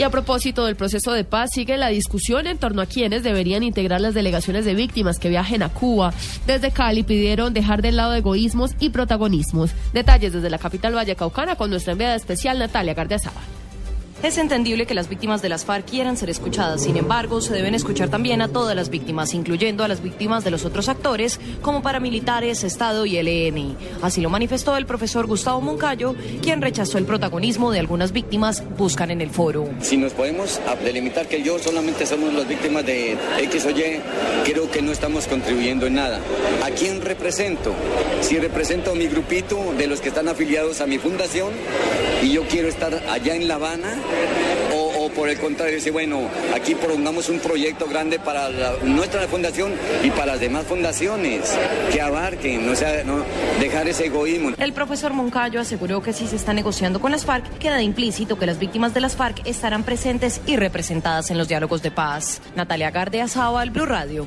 Y a propósito del proceso de paz, sigue la discusión en torno a quienes deberían integrar las delegaciones de víctimas que viajen a Cuba. Desde Cali pidieron dejar de lado egoísmos y protagonismos. Detalles desde la capital Vallecaucana con nuestra enviada especial Natalia Gardiazaba. Es entendible que las víctimas de las FARC quieran ser escuchadas, sin embargo, se deben escuchar también a todas las víctimas, incluyendo a las víctimas de los otros actores, como paramilitares, Estado y ELN. Así lo manifestó el profesor Gustavo Moncayo, quien rechazó el protagonismo de algunas víctimas buscan en el foro. Si nos podemos delimitar que yo solamente somos las víctimas de X o Y, creo que no estamos contribuyendo en nada. ¿A quién represento? Si represento a mi grupito de los que están afiliados a mi fundación y yo quiero estar allá en La Habana, o, por el contrario, decir, bueno, aquí prolongamos un proyecto grande para nuestra fundación y para las demás fundaciones que abarquen, o sea, no dejar ese egoísmo. El profesor Moncayo aseguró que si se está negociando con las FARC, queda implícito que las víctimas de las FARC estarán presentes y representadas en los diálogos de paz. Natalia Garde Azaba, el Blue Radio.